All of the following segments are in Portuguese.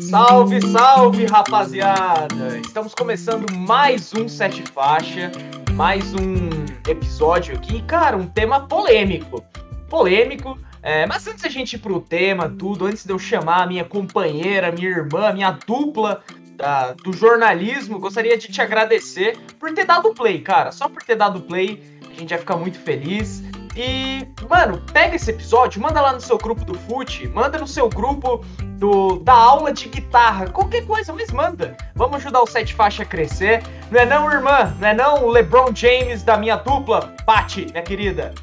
Salve, salve, rapaziada! Estamos começando mais um Sete Faixa, mais um episódio aqui, cara, um tema polêmico. Polêmico, é, mas antes da gente ir pro tema, tudo, antes de eu chamar a minha companheira, minha irmã, minha dupla da, do jornalismo, gostaria de te agradecer por ter dado play, cara. Só por ter dado play, a gente vai ficar muito feliz. E, mano, pega esse episódio, manda lá no seu grupo do FUT, manda no seu grupo do, da aula de guitarra, qualquer coisa, mas manda. Vamos ajudar o Sete Faixa a crescer. Não é não, irmã? Não é não o LeBron James da minha dupla? Pati, minha querida.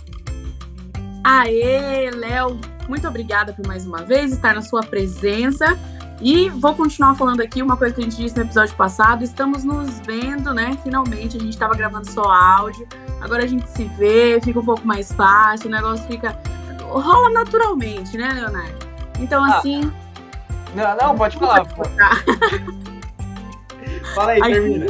Aê, Léo, muito obrigada por mais uma vez estar na sua presença. E vou continuar falando aqui uma coisa que a gente disse no episódio passado. Estamos nos vendo, né? Finalmente, a gente estava gravando só áudio. Agora a gente se vê, fica um pouco mais fácil, o negócio fica. rola naturalmente, né, Leonardo? Então, ah. assim. Não, não, pode falar. Pode Fala aí, termina.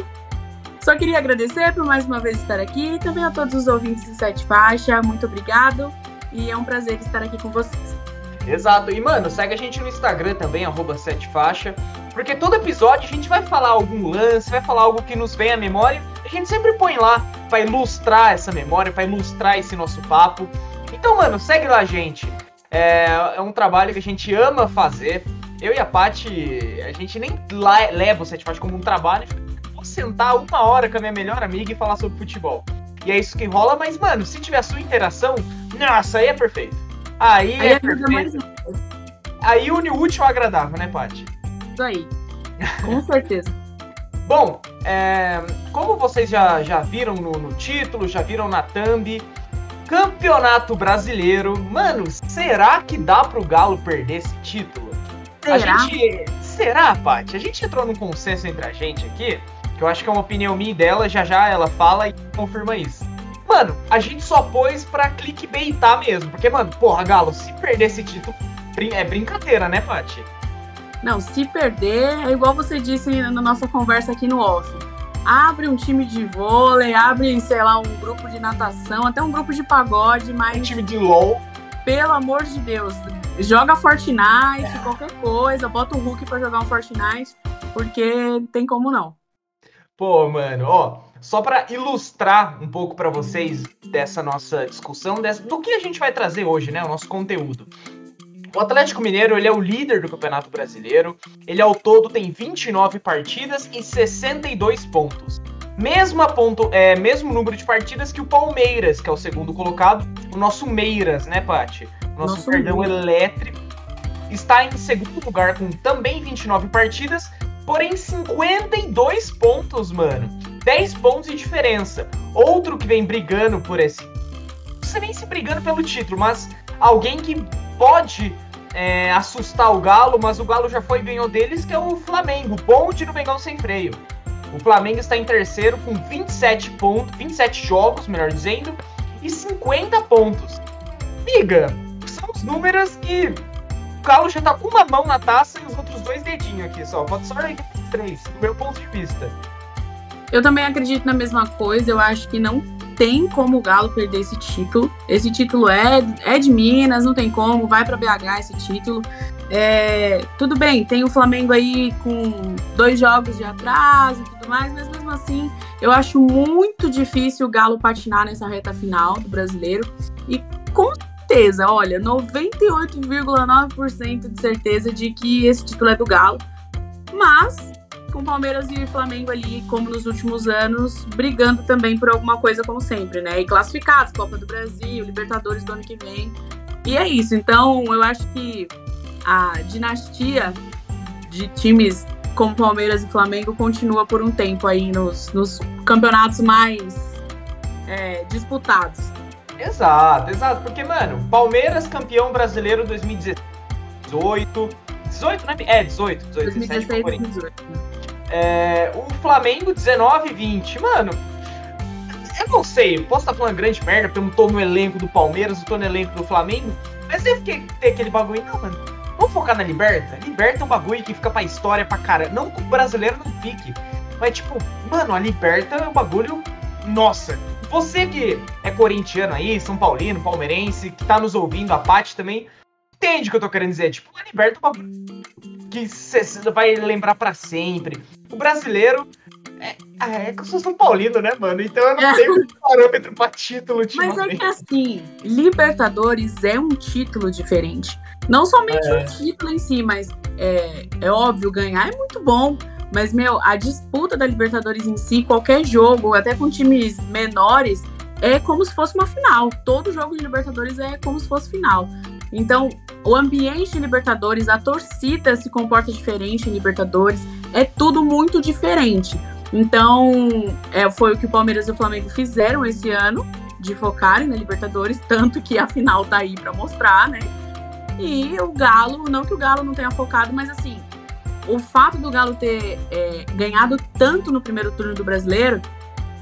Só queria agradecer por mais uma vez estar aqui e também a todos os ouvintes de Sete Faixa. Muito obrigado e é um prazer estar aqui com vocês. Exato. E, mano, segue a gente no Instagram também, arroba setefaixa. Porque todo episódio a gente vai falar algum lance, vai falar algo que nos vem à memória. A gente sempre põe lá para ilustrar essa memória, para ilustrar esse nosso papo. Então, mano, segue lá, gente. É, é um trabalho que a gente ama fazer. Eu e a Paty, a gente nem leva o Sete Faixa como um trabalho. Vou sentar uma hora com a minha melhor amiga e falar sobre futebol. E é isso que rola, mas, mano, se tiver a sua interação, nossa, aí é perfeito. Aí, aí é, é perfeito. Aí une o útil ao agradável, né, Paty? Isso aí. Com certeza. Bom, é, como vocês já, já viram no, no, título, já viram na thumb, Campeonato Brasileiro. Mano, será que dá pro Galo perder esse título? Será? A gente. Será, Paty? A gente entrou num consenso entre a gente aqui, que eu acho que é uma opinião minha e dela, já já ela fala e confirma isso. Mano, a gente só pôs pra clickbaitar mesmo. Porque, mano, porra, Galo, se perder esse título, é brincadeira, né, Paty? Não, se perder, é igual você disse na nossa conversa aqui no off. Abre um time de vôlei, abre, sei lá, um grupo de natação, até um grupo de pagode, mas. Um time de LOL. Pelo amor de Deus, joga Fortnite, é. qualquer coisa, bota o Hulk pra jogar um Fortnite, porque tem como não. Pô, mano, ó, só para ilustrar um pouco para vocês dessa nossa discussão, dessa, do que a gente vai trazer hoje, né? O nosso conteúdo. O Atlético Mineiro ele é o líder do Campeonato Brasileiro. Ele ao todo tem 29 partidas e 62 pontos. Mesmo, ponto, é, mesmo número de partidas que o Palmeiras, que é o segundo colocado. O nosso Meiras, né, Paty? O nosso, nosso perdão elétrico. Está em segundo lugar com também 29 partidas, porém 52 pontos, mano. 10 pontos de diferença. Outro que vem brigando por esse. Não sei nem se brigando pelo título, mas alguém que pode é, assustar o Galo, mas o Galo já foi e ganhou deles, que é o Flamengo. Bonde no Bengão sem freio. O Flamengo está em terceiro com 27 pontos, 27 jogos, melhor dizendo, e 50 pontos. Miga, são os números que o Galo já tá com uma mão na taça e os outros dois dedinhos aqui só. Pode só três, do meu ponto de vista. Eu também acredito na mesma coisa. Eu acho que não tem como o Galo perder esse título. Esse título é, é de Minas, não tem como. Vai para BH esse título. É, tudo bem, tem o Flamengo aí com dois jogos de atraso e tudo mais, mas mesmo assim eu acho muito difícil o Galo patinar nessa reta final do brasileiro. E com certeza, olha, 98,9% de certeza de que esse título é do Galo. Mas com Palmeiras e Flamengo ali, como nos últimos anos, brigando também por alguma coisa, como sempre, né? E classificados, Copa do Brasil, Libertadores do ano que vem. E é isso. Então, eu acho que a dinastia de times como Palmeiras e Flamengo continua por um tempo aí nos, nos campeonatos mais é, disputados. Exato, exato. Porque, mano, Palmeiras campeão brasileiro 2018. 18, né? É, 18, 18, 2016, 18. É, o Flamengo 19 e 20. Mano, eu não sei, posso estar falando grande merda porque eu não tô no elenco do Palmeiras, não tô no elenco do Flamengo, mas deve ter aquele bagulho. Não, mano, vamos focar na Liberta? Liberta é um bagulho que fica pra história pra cara. Não que o brasileiro não fique, mas tipo, mano, a Liberta é um bagulho. Nossa, você que é corintiano aí, São Paulino, palmeirense, que tá nos ouvindo, a Paty também, entende o que eu tô querendo dizer. Tipo, a Liberta que você vai lembrar para sempre. O brasileiro. É, ah, é que eu sou São Paulino, né, mano? Então eu não tenho parâmetro pra título Mas é que assim, Libertadores é um título diferente. Não somente é. o título em si, mas é, é óbvio, ganhar é muito bom. Mas, meu, a disputa da Libertadores em si, qualquer jogo, até com times menores, é como se fosse uma final. Todo jogo de Libertadores é como se fosse final. Então, o ambiente Libertadores, a torcida se comporta diferente em Libertadores, é tudo muito diferente. Então, é, foi o que o Palmeiras e o Flamengo fizeram esse ano, de focarem na Libertadores, tanto que a final tá aí para mostrar, né? E o Galo, não que o Galo não tenha focado, mas assim, o fato do Galo ter é, ganhado tanto no primeiro turno do brasileiro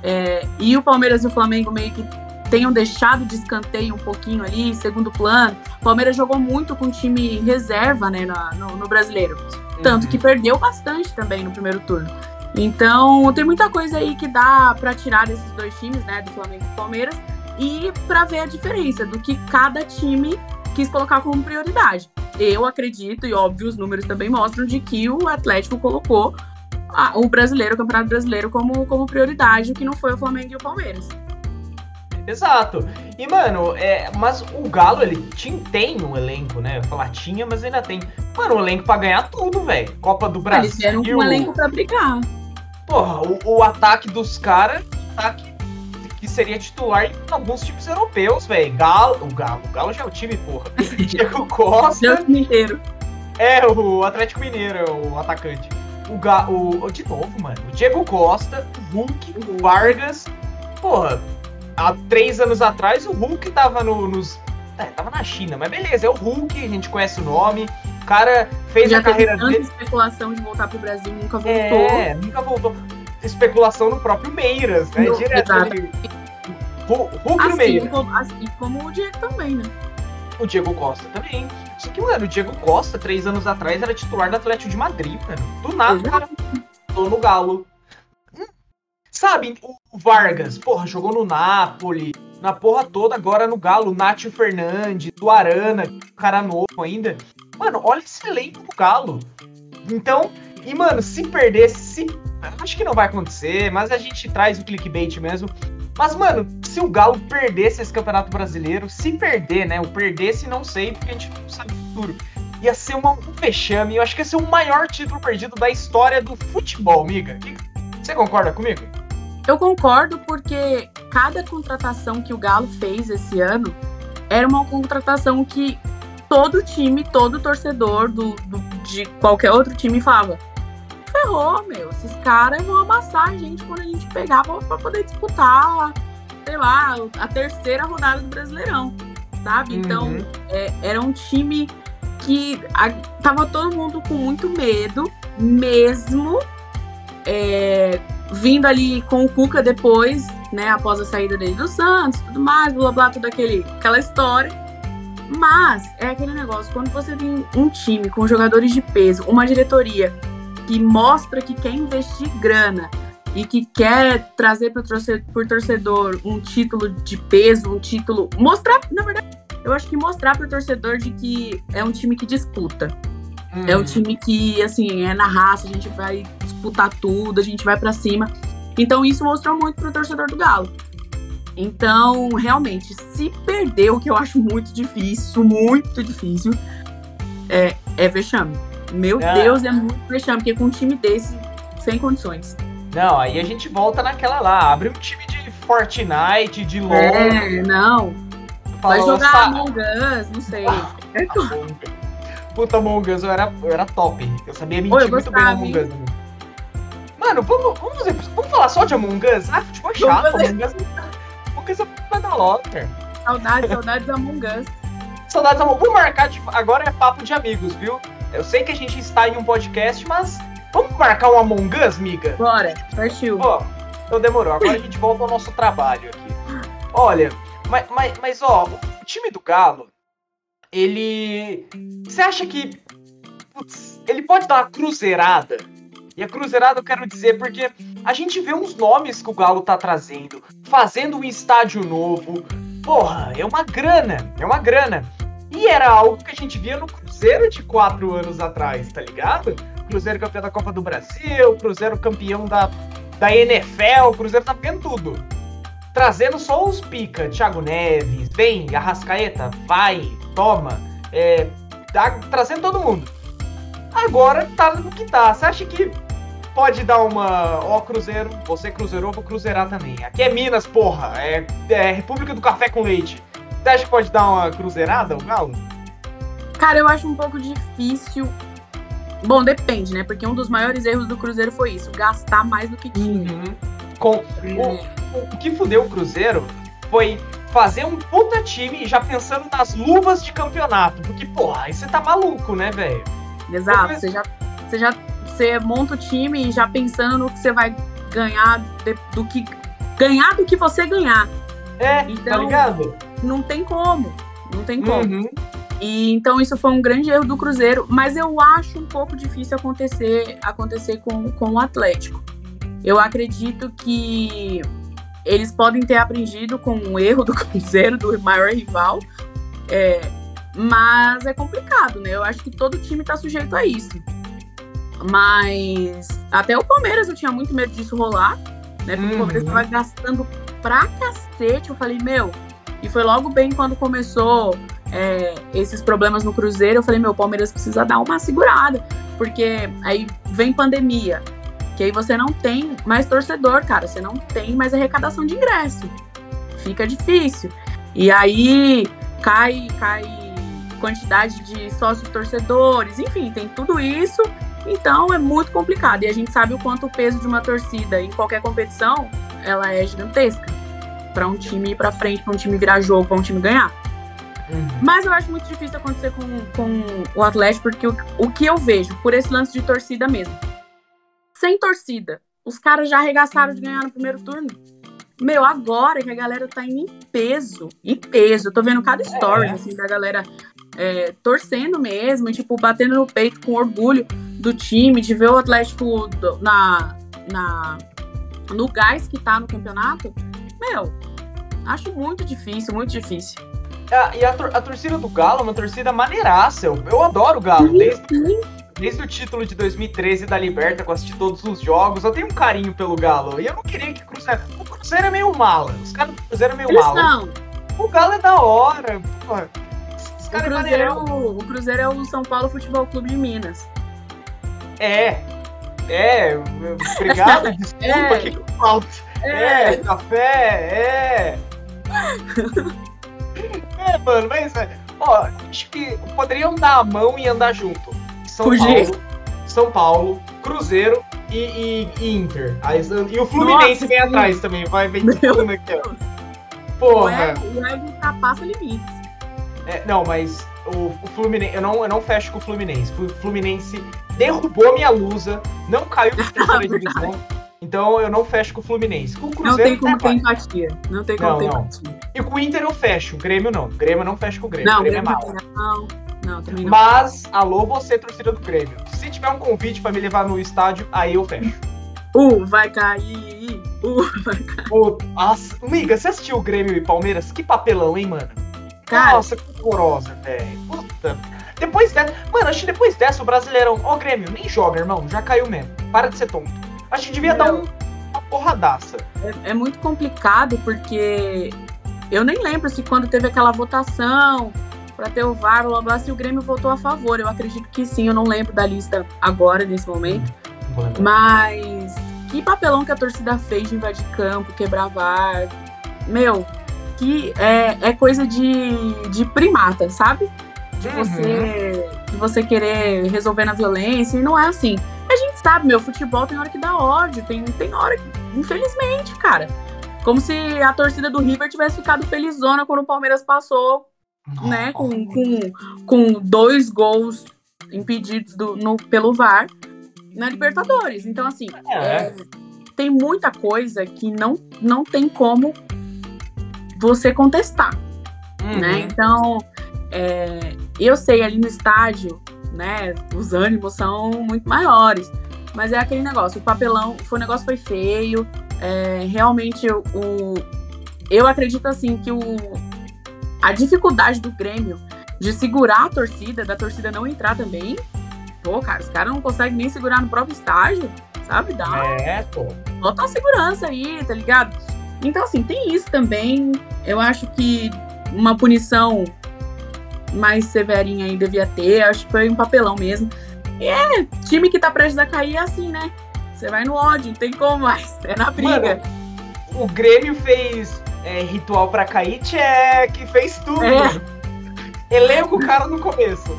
é, e o Palmeiras e o Flamengo meio que tenham deixado de escanteio um pouquinho ali, segundo plano. O Palmeiras jogou muito com time reserva né, no, no brasileiro. Tanto uhum. que perdeu bastante também no primeiro turno. Então, tem muita coisa aí que dá para tirar desses dois times, né, do Flamengo e do Palmeiras, e para ver a diferença do que cada time quis colocar como prioridade. Eu acredito, e óbvio, os números também mostram, de que o Atlético colocou a, o brasileiro, o Campeonato Brasileiro, como, como prioridade, o que não foi o Flamengo e o Palmeiras. Exato. E, mano, é, mas o Galo, ele tinha, tem um elenco, né? Eu falar tinha, mas ainda tem. Mano, um elenco pra ganhar tudo, velho. Copa do Brasil. Eles vieram com um elenco pra brigar. Porra, o, o ataque dos caras, ataque que seria titular em alguns times europeus, velho. Galo, o Galo, o Galo já é o time, porra. Diego Costa. o Mineiro. É, o Atlético Mineiro, é o atacante. O, Ga, o, de novo, mano. O Diego Costa, o Hulk, o Vargas. Porra, há três anos atrás o Hulk tava no, nos. É, tava na China, mas beleza, é o Hulk, a gente conhece o nome. O cara fez Já a carreira dele. especulação de voltar pro Brasil, nunca voltou. É, nunca voltou. Especulação no próprio Meiras, né? No, Direto ali. Hulk assim, no Meiras. Como, assim como o Diego também, né? O Diego Costa também. Só que, mano, o Diego Costa, três anos atrás, era titular do Atlético de Madrid, mano. Do nada, o cara tô no Galo. Sabe, o Vargas, porra, jogou no Napoli, na porra toda, agora no Galo, Nátio Fernandes, do Arana, cara novo ainda. Mano, olha esse elenco do Galo. Então, e mano, se perdesse, se. Acho que não vai acontecer, mas a gente traz o clickbait mesmo. Mas, mano, se o Galo perdesse esse Campeonato Brasileiro, se perder, né? O perdesse, não sei, porque a gente não sabe o futuro. Ia ser uma, um fechame. Eu acho que ia ser o maior título perdido da história do futebol, amiga. Você concorda comigo? Eu concordo porque cada contratação que o Galo fez esse ano era uma contratação que todo time, todo torcedor do, do de qualquer outro time falava: ferrou, meu, esses caras vão amassar a gente quando a gente pegar pra, pra poder disputar, sei lá, a terceira rodada do Brasileirão, sabe? Então, uhum. é, era um time que a, tava todo mundo com muito medo, mesmo. É, vindo ali com o Cuca depois, né, após a saída dele do Santos, tudo mais, blá blá, toda aquele, aquela história. Mas é aquele negócio, quando você tem um time com jogadores de peso, uma diretoria que mostra que quer investir grana e que quer trazer para o torcedor um título de peso, um título. Mostrar, na verdade, eu acho que mostrar para o torcedor de que é um time que disputa. Hum. É um time que, assim, é na raça, a gente vai disputar tudo, a gente vai para cima. Então isso mostrou muito pro torcedor do Galo. Então, realmente, se perder, o que eu acho muito difícil, muito difícil, é, é vexame. Meu é. Deus, é muito vexame, porque com um time desse, sem condições. Não, aí a gente volta naquela lá, abre um time de Fortnite, de LoL. É, não. Vai jogar Among Us, não sei. Puta, Among Us eu era, eu era top. Eu sabia mentir muito bem Among Us. Mano, vamos, vamos, fazer, vamos falar só de Among Us? Ah, futebol chato, Among Us. Among Us é da Lotter. Saudades, saudades Among Us. Saudades Among Us. Vou marcar, de, agora é papo de amigos, viu? Eu sei que a gente está em um podcast, mas vamos marcar um Among Us, miga? Bora, partiu. Ó, então demorou. Agora a gente volta ao nosso trabalho aqui. Olha, mas, mas, mas ó, o time do Galo, ele. Você acha que. Putz, ele pode dar uma cruzeirada? E a cruzeirada eu quero dizer porque a gente vê uns nomes que o Galo tá trazendo, fazendo um estádio novo. Porra, é uma grana, é uma grana. E era algo que a gente via no Cruzeiro de quatro anos atrás, tá ligado? Cruzeiro campeão da Copa do Brasil, Cruzeiro campeão da, da NFL, Cruzeiro tá vendo tudo. Trazendo só os pica, Thiago Neves, vem, Arrascaeta, vai, toma. É, tá, trazendo todo mundo. Agora tá no que tá. Você acha que pode dar uma. Ó, Cruzeiro, você cruzeirou, vou cruzeirar também. Aqui é Minas, porra. É, é República do Café com Leite. Você acha que pode dar uma cruzeirada, o Galo? Cara, eu acho um pouco difícil. Bom, depende, né? Porque um dos maiores erros do Cruzeiro foi isso: gastar mais do que tinha. Uhum. Com, o, o, que fudeu o Cruzeiro foi fazer um puta time já pensando nas luvas de campeonato. Porque, porra, aí você tá maluco, né, velho? Exato. Você já, você já você monta o time já pensando no que você vai ganhar de, do que. Ganhar do que você ganhar. É, tá então, tá ligado? Não tem como. Não tem como. Uhum. E então isso foi um grande erro do Cruzeiro, mas eu acho um pouco difícil acontecer acontecer com, com o Atlético. Eu acredito que eles podem ter aprendido com o erro do Cruzeiro, do maior rival, é, mas é complicado, né? Eu acho que todo time está sujeito a isso. Mas até o Palmeiras eu tinha muito medo disso rolar, né? Porque uhum. o Palmeiras tava gastando pra cacete. Eu falei, meu. E foi logo bem quando começou é, esses problemas no Cruzeiro. Eu falei, meu, o Palmeiras precisa dar uma segurada. Porque aí vem pandemia. Que aí você não tem mais torcedor, cara. Você não tem mais arrecadação de ingresso. Fica difícil. E aí cai, cai quantidade de sócios torcedores, enfim, tem tudo isso então é muito complicado. E a gente sabe o quanto o peso de uma torcida em qualquer competição ela é gigantesca. para um time ir pra frente, para um time virar jogo, para um time ganhar. Uhum. Mas eu acho muito difícil acontecer com, com o Atlético, porque o, o que eu vejo, por esse lance de torcida mesmo. Sem torcida, os caras já arregaçaram de ganhar no primeiro turno. Meu, agora que a galera tá indo em peso, em peso, eu tô vendo cada story, é. assim, da galera é, torcendo mesmo, tipo, batendo no peito com orgulho do time, de ver o Atlético do, na, na, no gás que tá no campeonato, meu, acho muito difícil, muito difícil. É, e a, a, torcida do Galo é uma torcida maneiraça. Eu, eu adoro o Galo. Desde, desde o título de 2013 da Liberta, que eu assisti todos os jogos, eu tenho um carinho pelo Galo. E eu não queria que o Cruzeiro. O Cruzeiro é meio mala. Os caras do Cruzeiro é meio Eles mala. Não. O Galo é da hora. Porra. O Cruzeiro, é o, o Cruzeiro é o São Paulo Futebol Clube de Minas. É. É. Obrigado, desculpa é. que falta. É. é, café, é. é, mano, mas. É, ó, acho que poderiam dar a mão e andar junto. São. Paulo. São Paulo, Cruzeiro e, e, e Inter. Aí, e o Fluminense Nossa, vem sim. atrás também. Vai, vem tudo aqui, ó. Porra. O Ego ultrapassa limites. É, não, mas o, o, Fluminense. Eu não, eu não fecho com o Fluminense. O Fluminense derrubou minha lusa, não caiu pra terceira divisão. Então eu não fecho com o Fluminense. Com o Cruzeiro, não tem como ter empatia. Não tem como não, ter não. empatia. E com o Inter eu fecho. O Grêmio não. O Grêmio não fecho com o Grêmio. Não, o Grêmio, é Grêmio é mal. Não. Não, também não. Mas, alô, você, torcida do Grêmio. Se tiver um convite para me levar no estádio, aí eu fecho. Uh, vai cair. Uh, vai cair. Uh, nossa, Liga, você assistiu o Grêmio e Palmeiras? Que papelão, hein, mano? Cara, Nossa, que horrorosa, velho. Puta. Depois dessa. Mano, acho que depois dessa o Brasileirão. Ó, Grêmio, nem joga, irmão. Já caiu mesmo. Para de ser tonto. Acho que devia dar um, uma porradaça. É, é muito complicado porque eu nem lembro se quando teve aquela votação para ter o VAR, blá, blá, se o Grêmio votou a favor. Eu acredito que sim, eu não lembro da lista agora, nesse momento. Mas que papelão que a torcida fez de invadir campo, quebrar VAR. Meu, que é, é coisa de, de primata, sabe? De uhum. você, de você querer resolver na violência, e não é assim. A gente sabe, meu, futebol tem hora que dá ódio, tem, tem hora que, infelizmente, cara. Como se a torcida do River tivesse ficado felizona quando o Palmeiras passou, Nossa. né, com, com, com dois gols impedidos do, no, pelo VAR na Libertadores. Então, assim, é. É, tem muita coisa que não, não tem como você contestar, uhum. né? Então, é, eu sei ali no estádio, né, os ânimos são muito maiores, Mas é aquele negócio, o papelão, o negócio foi feio. É, realmente o. Eu acredito assim que o, a dificuldade do Grêmio de segurar a torcida, da torcida não entrar também. Pô, cara, os caras não conseguem nem segurar no próprio estágio, sabe? Dá é, pô. Uma segurança aí, tá ligado? Então, assim, tem isso também. Eu acho que uma punição mais severinha aí devia ter. Acho que foi um papelão mesmo. E é, time que tá prestes a cair é assim, né? Você vai no ódio, não tem como mais. É na briga. Mano, o Grêmio fez é, ritual pra cair, que fez tudo. É. Elenco o cara no começo.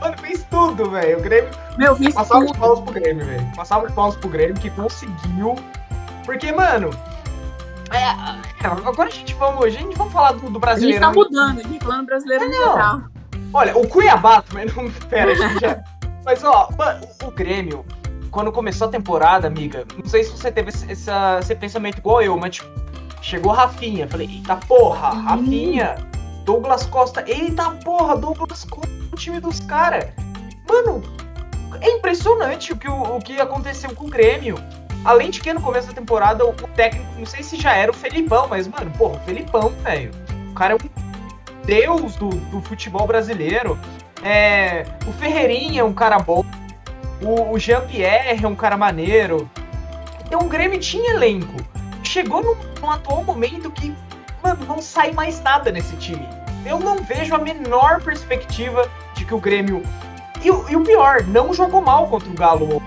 Mano, fez tudo, velho. O Grêmio. Meu, Passava tudo. de paus pro Grêmio, velho. Passava de paus pro Grêmio que conseguiu. Porque, mano. É, é, agora a gente vamos. A gente vamos falar do, do brasileiro. A gente tá mudando, a gente falando brasileiro no geral. Olha, o Cuiabá também não. Pera, a gente já. Mas, ó, o Grêmio, quando começou a temporada, amiga, não sei se você teve esse, esse pensamento igual eu, mas, tipo, chegou Rafinha. Falei, eita porra, Rafinha, Douglas Costa, eita porra, Douglas Costa, o time dos caras. Mano, é impressionante o que, o, o que aconteceu com o Grêmio. Além de que no começo da temporada o, o técnico, não sei se já era o Felipão, mas, mano, porra, o Felipão, velho. O cara é um deus do, do futebol brasileiro. É, o Ferreirinha é um cara bom. O, o Jean-Pierre é um cara maneiro. Então o Grêmio tinha elenco. Chegou num, num atual momento que, mano, não sai mais nada nesse time. Eu não vejo a menor perspectiva de que o Grêmio. E, e o pior, não jogou mal contra o Galo.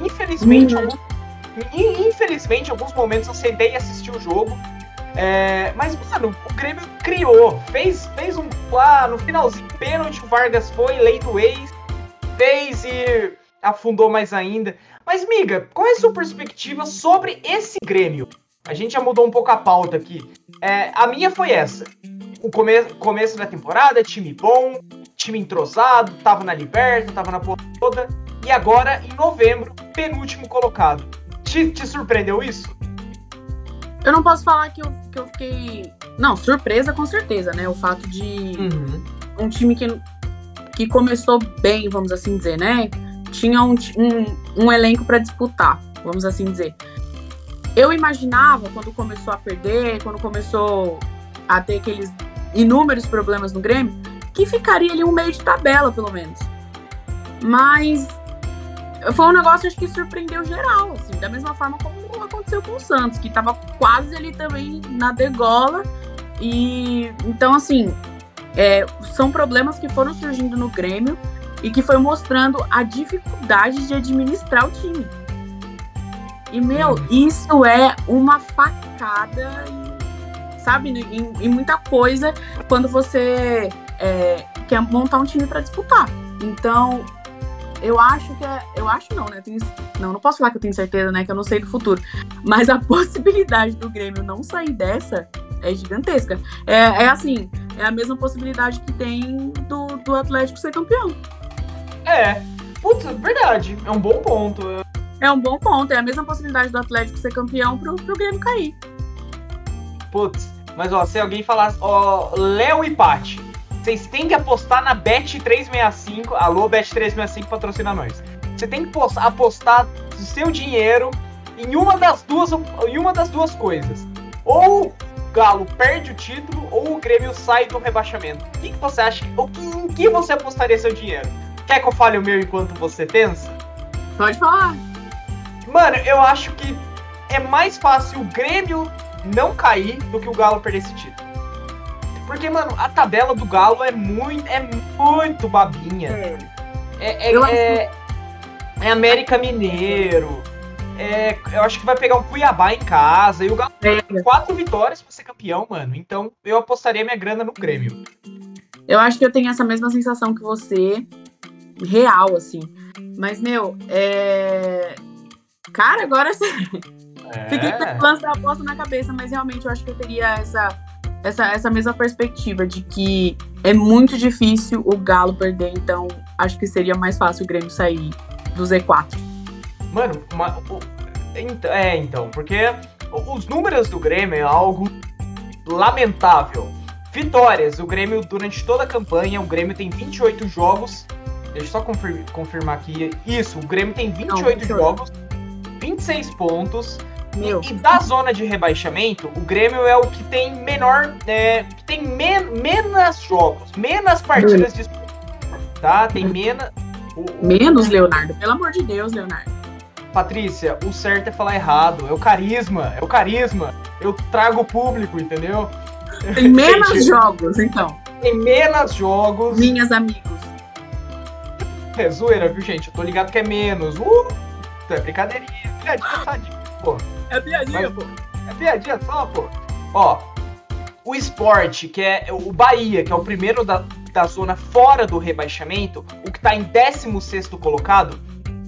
Infelizmente, uhum. alguns, infelizmente, em alguns momentos eu sentei e assisti o jogo. É, mas, mano, o Grêmio criou, fez, fez um. Lá no finalzinho, pênalti, o Vargas foi, lei do ex, fez e afundou mais ainda. Mas, miga, qual é a sua perspectiva sobre esse Grêmio? A gente já mudou um pouco a pauta aqui. É, a minha foi essa. O come começo da temporada, time bom, time entrosado, tava na Liberta, tava na porra toda. E agora, em novembro, penúltimo colocado. Te, te surpreendeu isso? Eu não posso falar que eu, que eu fiquei. Não, surpresa com certeza, né? O fato de uhum. um time que, que começou bem, vamos assim dizer, né? Tinha um, um, um elenco para disputar, vamos assim dizer. Eu imaginava, quando começou a perder, quando começou a ter aqueles inúmeros problemas no Grêmio, que ficaria ali um meio de tabela, pelo menos. Mas foi um negócio acho que surpreendeu geral, assim, da mesma forma como aconteceu com o Santos, que estava quase ali também na degola. E então, assim, é, são problemas que foram surgindo no Grêmio e que foi mostrando a dificuldade de administrar o time. E, meu, isso é uma facada, sabe, em muita coisa quando você é, quer montar um time para disputar. Então, eu acho que é. Eu acho não, né? Tenho, não, não posso falar que eu tenho certeza, né? Que eu não sei do futuro. Mas a possibilidade do Grêmio não sair dessa é gigantesca. É, é assim, é a mesma possibilidade que tem do, do Atlético ser campeão. É. Putz, verdade. É um bom ponto. É um bom ponto. É a mesma possibilidade do Atlético ser campeão pro, pro Grêmio cair. Putz, mas ó, se alguém falasse, ó, Léo e Pati, vocês têm que apostar na Bet365. Alô, Bet365 patrocina nós. Você tem que apostar o seu dinheiro em uma das duas, em uma das duas coisas. Ou o Galo perde o título, ou o Grêmio sai do rebaixamento. O que, que você acha? Ou em que você apostaria seu dinheiro? Quer que eu fale o meu enquanto você pensa? Pode falar. Mano, eu acho que é mais fácil o Grêmio não cair do que o Galo perder esse título. Porque, mano, a tabela do Galo é muito, é muito babinha. É, é, é, é, América Mineiro. É, eu acho que vai pegar um Cuiabá em casa. E o Galo tem quatro vitórias pra ser campeão, mano. Então eu apostaria minha grana no Grêmio. Eu acho que eu tenho essa mesma sensação que você. Real, assim. Mas, meu, é. Cara, agora você. É. Fiquei com lance da aposta na cabeça, mas realmente eu acho que eu teria essa essa, essa mesma perspectiva de que é muito difícil o Galo perder, então acho que seria mais fácil o Grêmio sair do Z4. Mano, uma, é, então, porque os números do Grêmio é algo lamentável. Vitórias, o Grêmio, durante toda a campanha, o Grêmio tem 28 jogos, Deixa eu só confir- confirmar aqui. Isso, o Grêmio tem 28 Não, 28. jogos, 26 pontos. Meu, E da zona de rebaixamento, o Grêmio é o que tem menor. É, que tem men menos jogos, menos partidas disputadas. Tá? Tem menos. menos, Leonardo. Pelo amor de Deus, Leonardo. Patrícia, o certo é falar errado. É o carisma, é o carisma. Eu trago o público, entendeu? Tem menos Gente. jogos, então. Tem menos jogos. Minhas amigos. É zoeira, viu, gente? Eu tô ligado que é menos. Uh! É brincadeirinha, piadinha, tadinho, pô. É piadinha, Mas- pô. É piadinha só, pô. Ó, o esporte, que é o Bahia, que é o primeiro da, da zona fora do rebaixamento, o que tá em 16º colocado,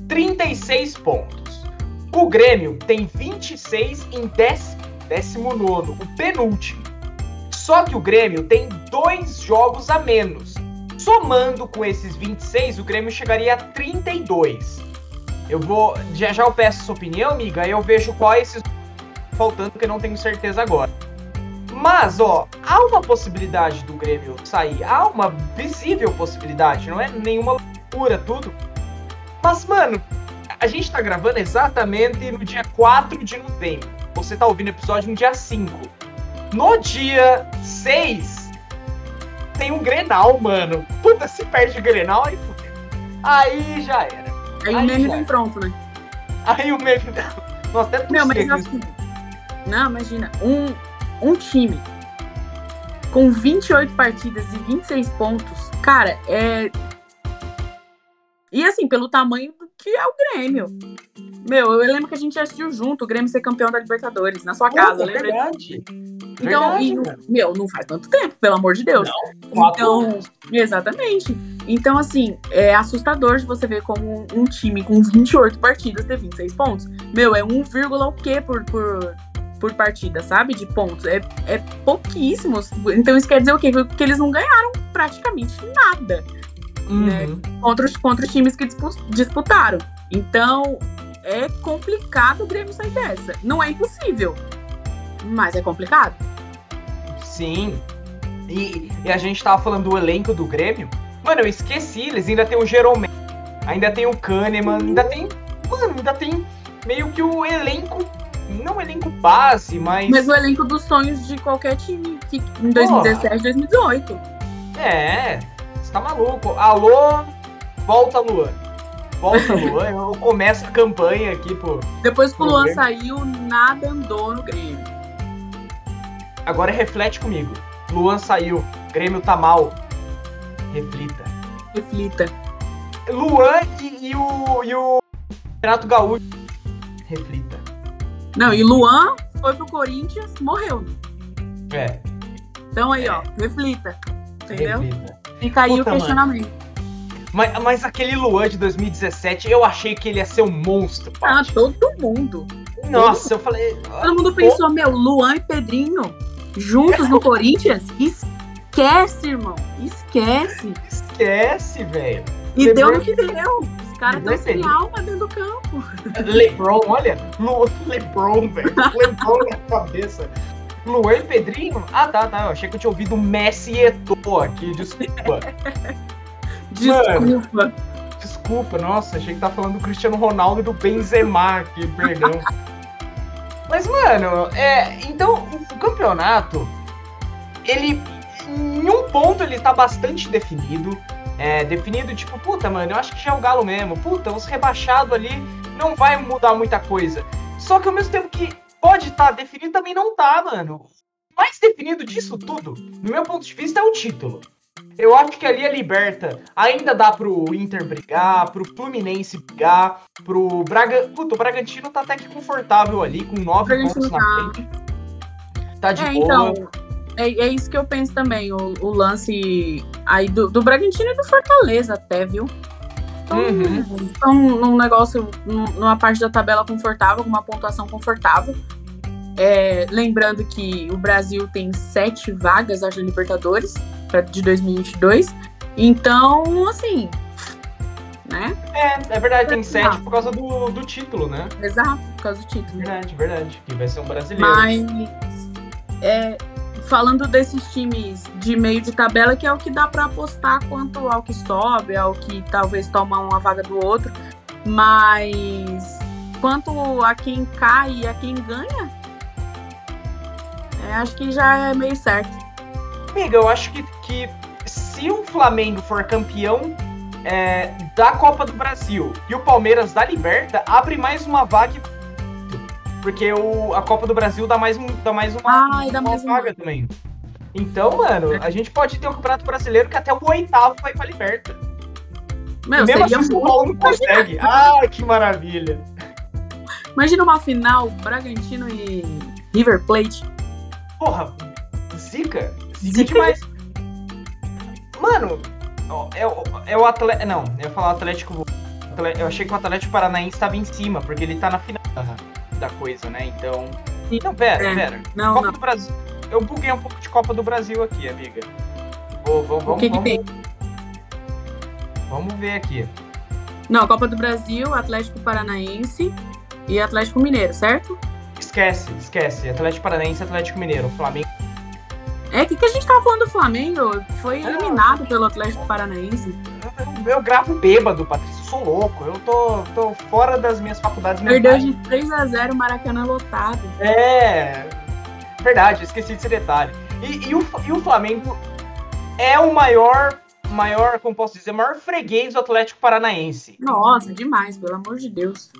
36 pontos. O Grêmio tem 26 em 10, 19º, o penúltimo. Só que o Grêmio tem dois jogos a menos. Somando com esses 26, o Grêmio chegaria a 32. Eu vou. Já já eu peço sua opinião, amiga, eu vejo quais esses faltando, porque eu não tenho certeza agora. Mas, ó, há uma possibilidade do Grêmio sair. Há uma visível possibilidade, não é nenhuma loucura, tudo. Mas, mano, a gente tá gravando exatamente no dia 4 de novembro. Você tá ouvindo o episódio no dia 5. No dia 6, tem um Grenal, mano. Puta, se perde o Grenal, aí fudeu. Aí já era. Aí o Aí meme já. vem pronto, né? Aí o meme. Nossa, até Não, mas assim. Não, imagina, um, um time com 28 partidas e 26 pontos, cara, é. E assim, pelo tamanho do que é o Grêmio. Meu, eu lembro que a gente assistiu junto o Grêmio ser campeão da Libertadores, na sua casa, Puta, lembra? verdade. Então, Verdade, e, meu, não faz tanto tempo, pelo amor de Deus. Quatro Então, exatamente. Então, assim, é assustador de você ver como um time com 28 partidas ter 26 pontos. Meu, é 1, vírgula o quê por, por, por partida, sabe? De pontos. É, é pouquíssimos. Então, isso quer dizer o quê? Que eles não ganharam praticamente nada né? Uhum. contra os, contra os times que dispu- disputaram. Então, é complicado o Grêmio sair dessa. Não é impossível, mas é complicado. Sim. E, e a gente tava falando do elenco do Grêmio. Mano, eu esqueci, eles ainda tem o Jerome, ainda tem o Kahneman, ainda tem. Mano, ainda tem meio que o elenco. Não o elenco base, mas. Mas o elenco dos sonhos de qualquer time que, em 2017, 2018. É, você tá maluco. Alô, volta Luan. Volta Luan, eu começo a campanha aqui, pô. Depois que o Luan saiu, nada andou no Grêmio. Agora reflete comigo. Luan saiu, Grêmio tá mal. Reflita. Reflita. Luan e, e o, e o Renato Gaúcho. Reflita. Não, e Luan foi pro Corinthians, morreu. É, Então aí, ó, reflita. Entendeu? reflita. Fica aí Puta, o questionamento. Mas, mas aquele Luan de 2017, eu achei que ele ia ser um monstro, Ah, Paty. todo mundo. Nossa, eu falei. Todo mundo pensou, meu, Luan e Pedrinho juntos no Corinthians? Esquece, irmão. Esquece. Esquece, velho. E deu no que deu. Os caras estão sem alma dentro do campo. Lebron, olha. Lebron, velho. Lebron na cabeça. Luan e Pedrinho? Ah, tá, tá. Eu achei que eu tinha ouvido Messi e Eto'o aqui, desculpa. Desculpa. Desculpa, nossa, achei que tá falando do Cristiano Ronaldo e do Benzema aqui, perdão. Mas, mano, é. Então, o campeonato, ele. Em um ponto ele tá bastante definido. É, definido, tipo, puta, mano, eu acho que já é o Galo mesmo. Puta, os rebaixados ali não vai mudar muita coisa. Só que ao mesmo tempo que pode estar definido, também não tá, mano. O mais definido disso tudo, no meu ponto de vista, é o título. Eu acho que ali a Liberta ainda dá pro Inter brigar, pro Fluminense brigar, pro Braga. Puta, o Bragantino tá até que confortável ali, com nove pontos na tá. frente. Tá de É, boa. então, é, é isso que eu penso também. O, o lance aí do, do Bragantino e do Fortaleza até, viu? Então, Uhum. então num negócio, num- numa parte da tabela confortável, com uma pontuação confortável. É, lembrando que o Brasil tem sete vagas acho, da Libertadores pra, de 2022. Então, assim, né? É, é verdade, tem sete Não. por causa do, do título, né? Exato, por causa do título. Verdade, verdade. Que vai ser um brasileiro. Mas é, falando desses times de meio de tabela, que é o que dá para apostar quanto ao que sobe, ao que talvez toma uma vaga do outro. Mas quanto a quem cai e a quem ganha, é, acho que já é meio certo. Amiga, eu acho que, que se o Flamengo for campeão é, da Copa do Brasil e o Palmeiras da Liberta, abre mais uma vaga. Porque o, a Copa do Brasil dá mais, um, dá mais uma, Ai, dá uma mais vaga uma. também. Então, mano, a gente pode ter um Campeonato Brasileiro que até o oitavo vai pra Liberta. Meu, mesmo seria assim, o Paulo não consegue. Ai, que maravilha. Imagina uma final Bragantino e River Plate. Porra, zica. Zica, Zica demais. Mano, ó, é, o- é o Atlético. Não, eu ia falar Atlético. Eu achei que o Atlético Paranaense estava em cima, porque ele tá na final da, da coisa, né? Então. Sim. Não, pera, É. pera. Não, Copa não. do Brasil. Eu buguei um pouco de Copa do Brasil aqui, amiga. Vou- vou- O vamos, que, que vamos, tem? vamos ver aqui. Não, Copa do Brasil, Atlético Paranaense e Atlético Mineiro, certo? Esquece, esquece. Atlético Paranaense e Atlético Mineiro. Flamengo. É, o que, que a gente tava falando do Flamengo? Foi Não. eliminado pelo Atlético Paranaense. Eu, eu gravo bêbado, Patrícia. Eu sou louco. Eu tô, tô fora das minhas faculdades Perdeu mentais. de 3 a 0 Maracanã lotado. É, verdade, esqueci desse detalhe. E, e o, e o Flamengo é o maior, maior, como posso dizer, maior freguês do Atlético Paranaense. Nossa, demais, pelo amor de Deus.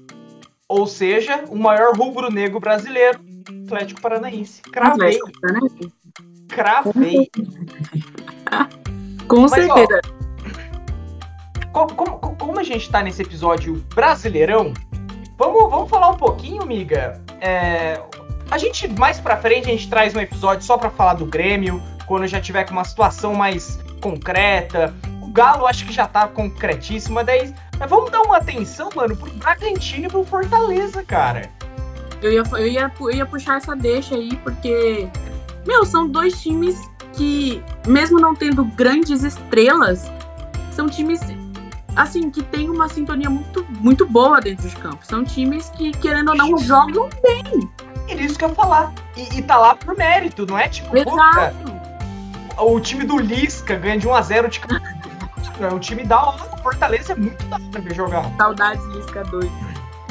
Ou seja, o maior rubro-negro brasileiro, Atlético Paranaense. Cravei, Atlético Paranaense. cravei. Com Mas, certeza. Como, como, como a gente tá nesse episódio brasileirão, vamos, vamos falar um pouquinho, amiga. É, a gente, mais pra frente, a gente traz um episódio só pra falar do Grêmio, quando já tiver com uma situação mais concreta. O Galo acho que já tá concretíssimo, mas daí. Mas vamos dar uma atenção, mano, pro Bragantino e pro Fortaleza, cara. Eu ia, eu, ia, eu ia puxar essa deixa aí, porque, meu, são dois times que, mesmo não tendo grandes estrelas, são times, assim, que tem uma sintonia muito, muito boa dentro de campo. São times que, querendo ou não, jogam E isso que eu ia falar. E, e tá lá por mérito, não é tipo, puta, exato. o time do Lisca ganha de 1x0 de É um time da hora. O Fortaleza é muito da hora ver jogar. Saudades Lisca doido.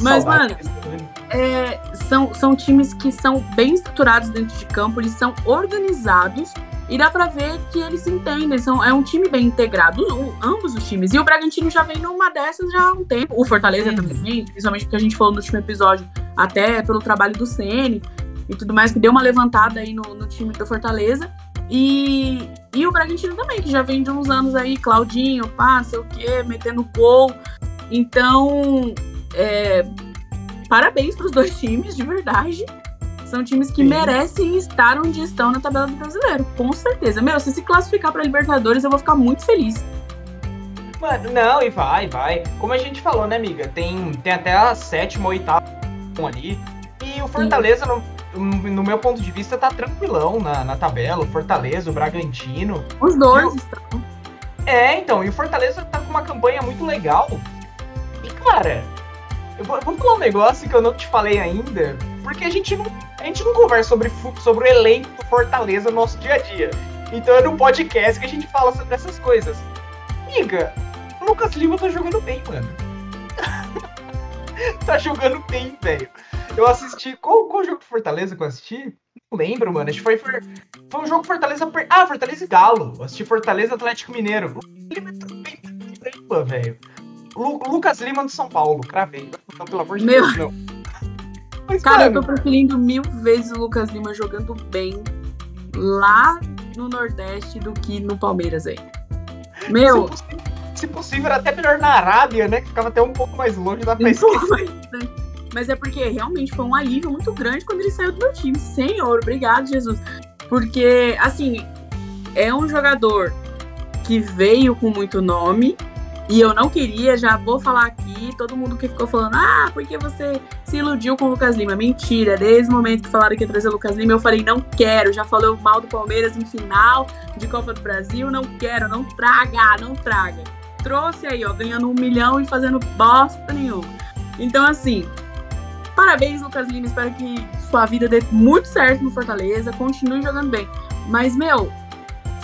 Mas, mano, time. é, são, são times que são bem estruturados dentro de campo, eles são organizados e dá pra ver que eles se entendem. São, é um time bem integrado, o- ambos os times. E o Bragantino já vem numa dessas já há um tempo. O Fortaleza Uhum. também, principalmente porque a gente falou no último episódio, até pelo trabalho do CN e tudo mais, que deu uma levantada aí no, no time do Fortaleza. E, e o Bragantino também, que já vem de uns anos aí, Claudinho, pá, sei o quê, metendo gol. Então, é, parabéns para os dois times, de verdade. São times que Sim. merecem estar onde estão na tabela do brasileiro, com certeza. Meu, se se classificar para Libertadores, eu vou ficar muito feliz. Mano, não, e vai, vai. Como a gente falou, né, amiga? Tem, tem até a sétima, oitava ali. E o Fortaleza, no, no meu ponto de vista, tá tranquilão na, na tabela. O Fortaleza, o Bragantino. Os dois E estão. É, então, e o Fortaleza tá com uma campanha muito legal. E, cara, eu vou, eu vou falar um negócio que eu não te falei ainda, porque a gente não, a gente não conversa sobre, sobre o elenco Fortaleza no nosso dia a dia. Então é no podcast que a gente fala sobre essas coisas. Amiga, o Lucas Lima tá jogando bem, mano. tá jogando bem, velho. Eu assisti. Qual, qual jogo do Fortaleza que eu assisti? Não lembro, mano. Acho que foi, foi, foi um jogo Fortaleza. per- Ah, Fortaleza e Galo. Eu assisti Fortaleza Atlético Mineiro. Lima tá bem pra caramba, velho. Lu- Lucas Lima do São Paulo, cravei. Não, pelo amor de Meu. Deus, não. Mas, Cara, eu mano, tô preferindo mil vezes o Lucas Lima jogando bem lá no Nordeste do que no Palmeiras aí. Meu, se, possível, se possível, era até melhor na Arábia, né? Que ficava até um pouco mais longe da pesquisa. distante. Mas é porque realmente foi um alívio muito grande quando ele saiu do meu time. Senhor, obrigado, Jesus. Porque, assim, é um jogador que veio com muito nome e eu não queria, já vou falar aqui, todo mundo que ficou falando, ah, porque você se iludiu com o Lucas Lima. Mentira, desde o momento que falaram que ia trazer o Lucas Lima, eu falei, não quero. Já falou mal do Palmeiras em final de Copa do Brasil, não quero, não traga, não traga. Trouxe aí, ó, ganhando um milhão e fazendo bosta nenhuma. Então, assim, parabéns, Lucas Lima. Espero que sua vida dê muito certo no Fortaleza. Continue jogando bem. Mas, meu,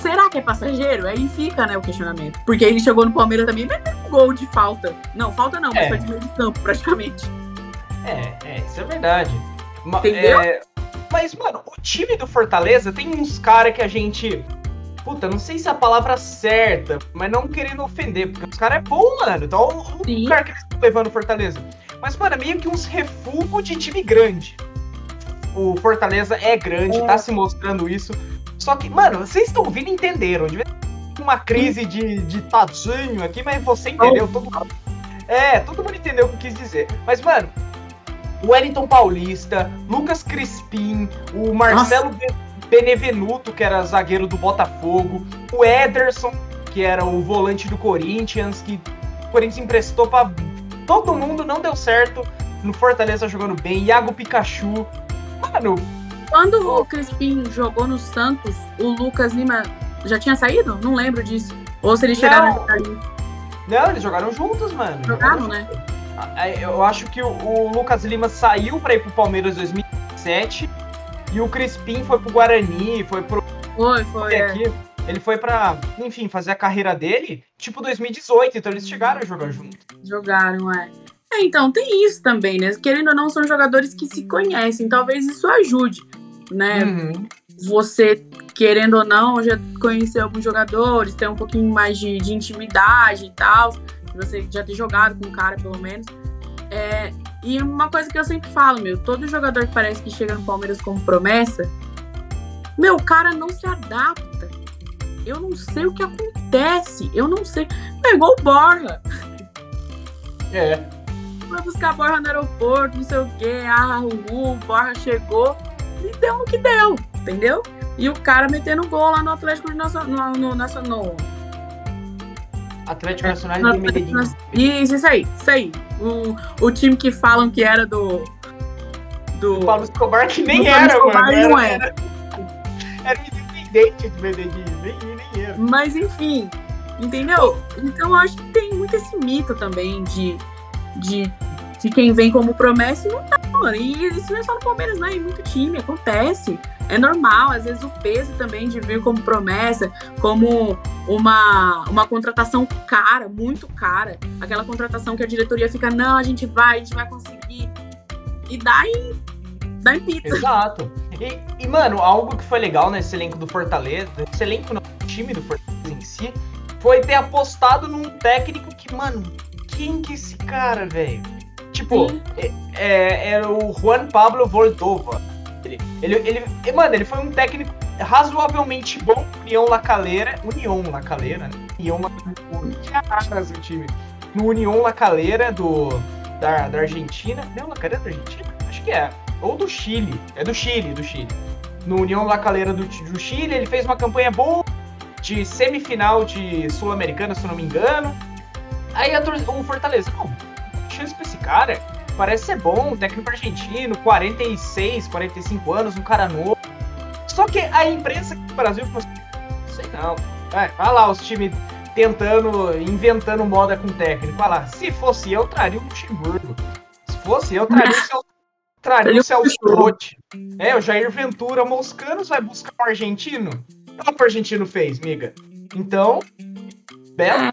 será que é passageiro? Aí fica, né, o questionamento. Porque ele chegou no Palmeiras também metendo um gol de falta. Não, falta não, mas É. foi de meio de campo, praticamente. É, é, isso é verdade. Entendeu? é, mas, mano, o time do Fortaleza tem uns caras que a gente. Puta, não sei se é a palavra certa, mas não querendo ofender, porque os caras é bom, mano. Então, o Sim. cara que eles estão levando o Fortaleza. Mas, mano, é meio que uns refugos de time grande. O Fortaleza é grande, É. tá se mostrando isso. Só que, mano, vocês estão ouvindo e entenderam. Devia ter uma crise de, de tadinho aqui, mas você entendeu. Todo mundo, é, todo mundo entendeu o que eu quis dizer. Mas, mano, o Wellington Paulista, Lucas Crispim, o Marcelo Be- Benevenuto, que era zagueiro do Botafogo, o Ederson, que era o volante do Corinthians, que o Corinthians emprestou pra todo mundo, não deu certo. No Fortaleza jogando bem, Iago Pikachu. Mano, Quando o Crispim jogou no Santos, o Lucas Lima já tinha saído? Não lembro disso. Ou se eles chegaram Não. a sair. não, eles jogaram juntos, mano. Jogaram, né? Ah, Eu acho que o, o Lucas Lima saiu pra ir pro Palmeiras em 2007 e o Crispim foi pro Guarani, foi pro Foi, foi. É. aqui, ele foi pra, enfim, fazer a carreira dele, tipo 2018, então eles chegaram a jogar junto. Jogaram, é. É, então, tem isso também, né? Querendo ou não, são jogadores que se conhecem. Talvez isso ajude, né? Uhum. Você, querendo ou não, já conhecer alguns jogadores, ter um pouquinho mais de, de intimidade e tal. Você já ter jogado com o cara, pelo menos. É, e uma coisa que eu sempre falo, meu, todo jogador que parece que chega no Palmeiras como promessa, meu, o cara não se adapta. Eu não sei o que acontece. Eu não sei. É igual o Borja. É. Foi buscar a Borja no aeroporto, não sei o quê. Ah, o o Borja chegou e deu no que deu, entendeu? E o cara metendo gol lá no Atlético Nacional. No, no, Nacional- Atlético Nacional no de Atlético Medellín. Isso, isso aí, isso aí. O, o time que falam que era do. Do. O Paulo Escobar que nem do era, Escobar mano. não Era, era. era independente de Medellín, nem, nem era. Mas enfim, entendeu? Então eu acho que tem muito esse mito também de, de, de quem vem como promessa e não tá, mano. E isso não é só no Palmeiras, não, é muito time, acontece. É normal, às vezes o peso também de vir como promessa, como uma, uma contratação cara, muito cara. Aquela contratação que a diretoria fica, não, a gente vai, a gente vai conseguir. E dá em, dá em pizza. Exato. E, e, mano, algo que foi legal nesse elenco do Fortaleza, esse elenco não, o time do Fortaleza em si, foi ter apostado num técnico que, mano, quem que é esse cara, velho? Tipo, Sim. é, era o Juan Pablo Vordova. Ele, ele, ele, mano, ele foi um técnico razoavelmente bom, União La Calera, União La Calera, né? União La Calera, o time. No União La Calera do, da, da Argentina. Não, La Calera da Argentina? Acho que é. Ou do Chile. É do Chile, do Chile. No União La Calera do, do Chile, ele fez uma campanha boa de semifinal de Sul-Americana, se eu não me engano. Aí a tor- o Fortaleza, não, chance pra esse cara. Parece ser bom, um técnico argentino, 46, 45 anos, um cara novo. Só que a imprensa aqui do Brasil falou assim, não sei não. É, olha lá os times tentando, inventando moda com técnico. Olha lá, se fosse eu, traria o Luxemburgo. Se fosse eu, traria o Celso, traria o Celso Rotti. É, o Jair Ventura Moscanos vai buscar um argentino. Olha o que o argentino fez, miga. Então, belo.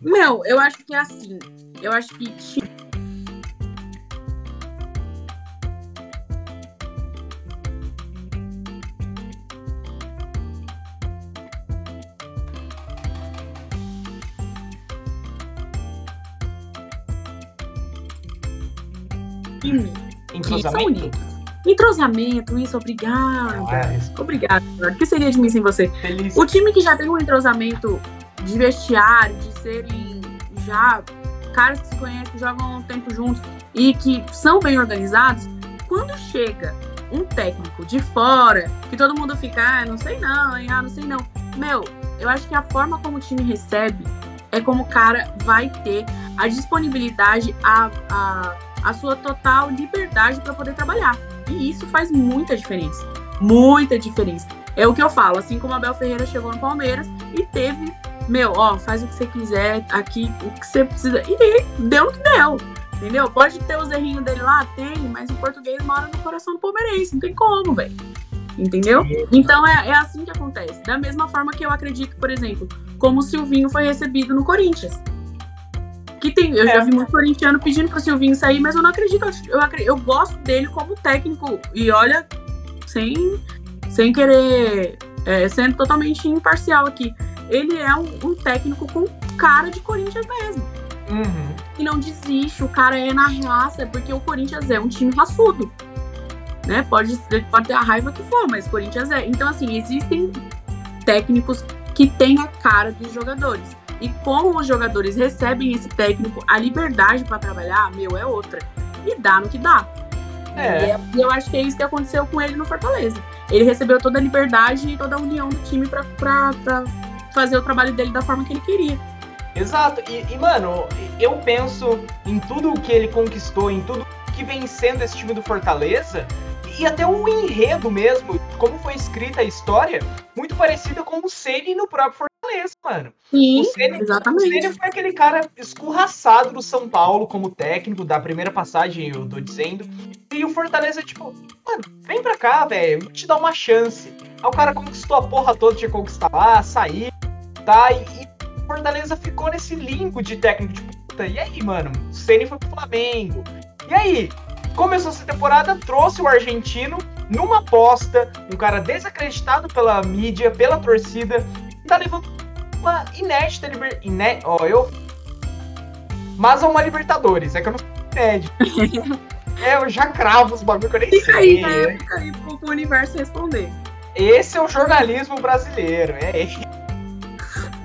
Meu, eu acho que é assim. Eu acho que time Entrosamento. Entrosamento, isso, obrigada. Ah, Obrigada. O que seria de mim sem você? feliz. O time que já tem um entrosamento de vestiário, de serem já caras que se conhecem, que jogam um tempo juntos e que são bem organizados, quando chega um técnico de fora, que todo mundo fica, ah, não sei não, hein, ah, não sei não. Meu, eu acho que a forma como o time recebe é como o cara vai ter a disponibilidade, a, a, a sua total liberdade para poder trabalhar. E isso faz muita diferença. Muita diferença. É o que eu falo, assim como Abel Ferreira chegou no Palmeiras e teve, meu, ó, faz o que você quiser aqui, o que você precisa. E deu no que deu. Entendeu? Pode ter os errinhos dele lá, tem, mas o português mora no coração do palmeirense, não tem como, velho. Entendeu? Então é, é assim que acontece. Da mesma forma que eu acredito, por exemplo, como o Silvinho foi recebido no Corinthians. Que tem, eu é. já vi muito corintiano pedindo pro Silvinho sair, mas eu não acredito. Eu, eu gosto dele como técnico. E olha, sem, sem querer. É, sendo totalmente imparcial aqui. Ele é um, um técnico com cara de Corinthians mesmo. Uhum. E não desiste, o cara é na raça, porque o Corinthians é um time raçudo. Né? Pode, pode ter a raiva que for, mas o Corinthians é. Então, assim, existem técnicos que têm a cara dos jogadores. E como os jogadores recebem esse técnico, a liberdade para trabalhar, meu, é outra. E dá no que dá. É. E eu acho que é isso que aconteceu com ele no Fortaleza. Ele recebeu toda a liberdade e toda a união do time para fazer o trabalho dele da forma que ele queria. Exato. E, e, mano, eu penso em tudo que ele conquistou, em tudo que vem sendo esse time do Fortaleza, e até o enredo mesmo, como foi escrita a história, muito parecida com o Ceni no próprio Fortaleza, mano. Sim, o Ceni, exatamente. O Ceni foi aquele cara escorraçado do São Paulo como técnico, da primeira passagem, eu tô dizendo. E o Fortaleza, tipo, mano, vem pra cá, velho, te dar uma chance. Aí o cara conquistou a porra toda, tinha conquistar lá, sair, tá? E, e Fortaleza ficou nesse limbo de técnico de puta. E aí, mano? O Ceni foi pro Flamengo. E aí? Começou essa temporada, trouxe o argentino numa aposta, um cara desacreditado pela mídia, pela torcida, tá levando uma inédita liber... Iné... Ó, eu... Mas é uma Libertadores, é que eu não inédito. é, eu já cravo os bagulho que eu nem fica sei. Aí, né? Fica aí pro, universo responder. Esse é o jornalismo brasileiro, é.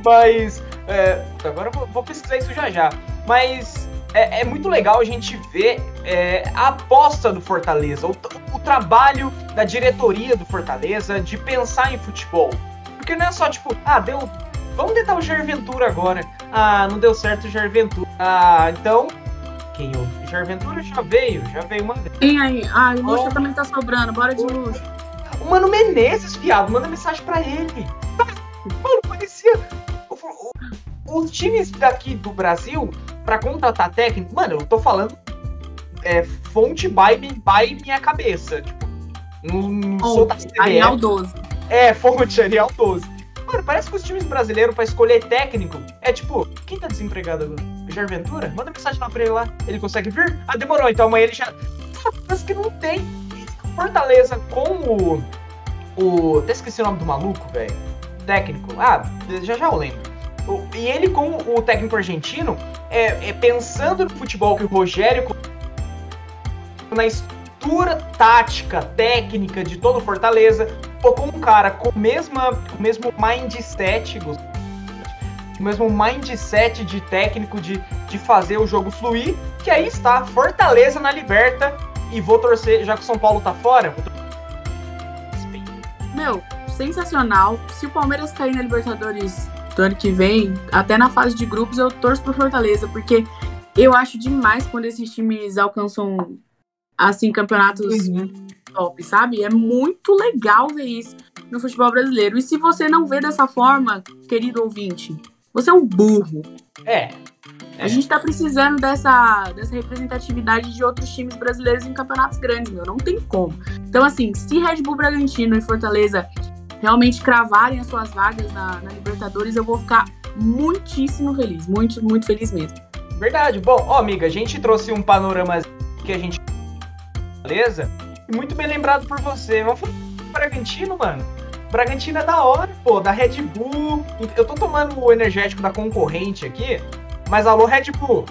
Mas é, agora eu vou, vou, pesquisar isso já já. Mas é, é muito legal a gente ver é, a aposta do Fortaleza, o, o, trabalho da diretoria do Fortaleza de pensar em futebol. Porque não é só tipo, ah, deu. Vamos tentar o Jair Ventura agora. Ah, não deu certo o Jair Ventura. Ah, então. Quem o Jair Ventura já veio, já veio uma vez. Quem aí? Ah, o Luxo oh. também tá sobrando, bora de Luxo. O Mano Menezes, fiado, manda mensagem pra ele. Mano, parecia os times daqui do Brasil, para contratar técnico, mano, eu tô falando é, fonte by, by minha cabeça. Tipo, não, não oh, sou da Arial 12. É, fonte Arial 12. Mano, parece que os times brasileiros, para escolher técnico, é tipo, quem tá desempregado agora? Jair Ventura? Manda mensagem lá pra ele lá. Ele consegue vir? Ah, demorou, então amanhã ele já. Parece que não tem. Fortaleza com o. O. Até esqueci o nome do maluco, velho. Técnico. Ah, já já eu lembro. E ele, com o técnico argentino, é, é pensando no futebol que o Rogério na estrutura tática, técnica de todo o Fortaleza, colocou um cara com, mesma, com o mesmo mindset, o mesmo mindset de técnico de, de fazer o jogo fluir, que aí está, Fortaleza na Liberta, e vou torcer, já que o São Paulo tá fora, Meu, sensacional. Se o Palmeiras cair na Libertadores do ano que vem, até na fase de grupos, eu torço pro Fortaleza, porque eu acho demais quando esses times alcançam, assim, campeonatos uhum. top, sabe? É muito legal ver isso no futebol brasileiro. E se você não vê dessa forma, querido ouvinte, você é um burro. É. A gente tá precisando dessa, dessa representatividade de outros times brasileiros em campeonatos grandes, meu. Não tem como. Então, assim, se Red Bull Bragantino e Fortaleza realmente cravarem as suas vagas na, na Libertadores, eu vou ficar muitíssimo feliz. Muito, muito feliz mesmo. Verdade. Bom, ó, amiga, a gente trouxe um panorama que a gente. Beleza? E muito bem lembrado por você. Vamos falar do Bragantino, mano. Bragantino é da hora, pô, da Red Bull. Eu tô tomando o energético da concorrente aqui, mas alô, Red Bull.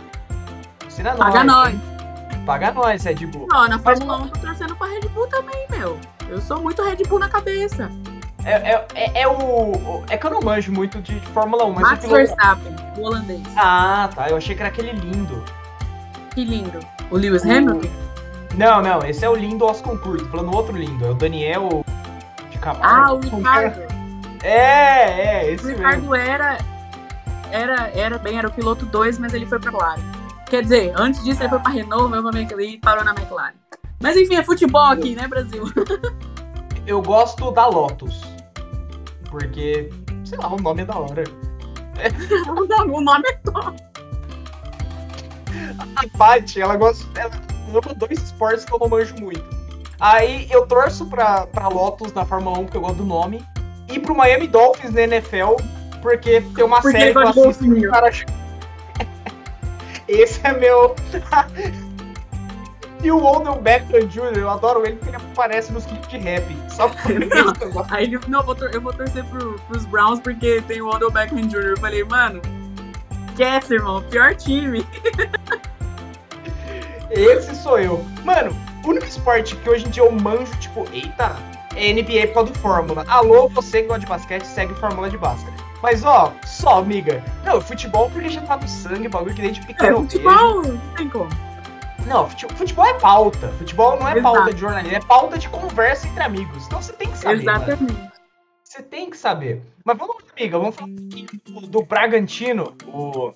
Ensina Paga nós. Paga nós, Red Bull. Não, na Fórmula 1 tô torcendo pra Red Bull também, meu. Eu sou muito Red Bull na cabeça. É, é, é, é, o. É que eu não manjo muito de, de Fórmula 1, mas Max piloto... Verstappen, o holandês. Ah, tá. Eu achei que era aquele lindo. Que lindo. O Lewis o... Hamilton? Não, não. Esse é o lindo aos concursos. Falando outro lindo. É o Daniel de Camargo. Ah, o Ricardo. É, é, esse o Ricardo mesmo. era. Era, era bem, era o piloto 2, mas ele foi pra McLaren. Quer dizer, antes disso ele foi pra Renault, veio pra McLaren e parou na McLaren. Mas enfim, é futebol aqui, né, Brasil? eu gosto da Lotus. Porque, sei lá, o nome é da hora. O nome é top. A Paty, ela gosta. Ela ama dois esportes que eu não manjo muito. Aí eu torço pra, pra Lotus na Fórmula 1, porque eu gosto do nome. E pro Miami Dolphins na NFL, porque tem uma Porque série que eu assisto cara... Esse é meu... e o Odell Beckham Jr., eu adoro ele porque ele aparece nos clipes de rap. Só por isso que eu gosto. Aí ele, não, eu vou, eu vou torcer pro, pros Browns porque tem o Odell Beckham Jr. Eu falei, mano, esquece, irmão, pior time. Esse sou eu. Mano, o único esporte que hoje em dia eu manjo, tipo, eita, é NBA por causa do Fórmula. Alô, você que gosta de basquete, segue Fórmula de basquete. Mas ó, só, amiga. Não, futebol porque já tá no sangue, bagulho que desde É, pequeno vejo. futebol, não tem como. Não, fute- futebol é pauta. Futebol não é Exato. pauta de jornalismo, é pauta de conversa entre amigos. Então você tem que saber. mano. Exatamente. Você tem que saber. Mas vamos amiga, vamos falar aqui do, do Bragantino. O...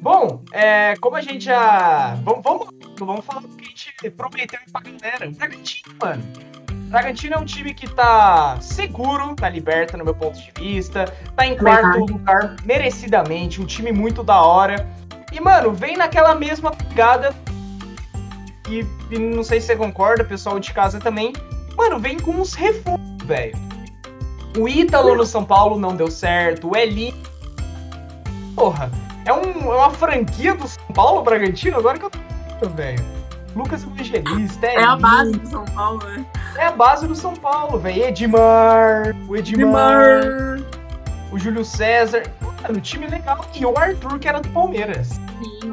Bom, é, como a gente já. Vamos, vamos, vamos falar do que a gente prometeu pra galera. O Bragantino, mano. O Bragantino é um time que tá seguro na liberta, no meu ponto de vista. Tá em quarto Verdade. lugar merecidamente. Um time muito da hora. E, mano, vem naquela mesma pegada. E, e não sei se você concorda, pessoal de casa também. Mano, vem com uns reforços, velho. O Ítalo no São Paulo não deu certo. O Eli. Porra, é, um, é uma franquia do São Paulo, Bragantino? Agora que eu tô. velho. Lucas Evangelista, É a Eli, base do São Paulo, né? É a base do São Paulo, velho. Edmar, o Edmar, o Júlio César. Mano, time legal. E o Arthur, que era do Palmeiras.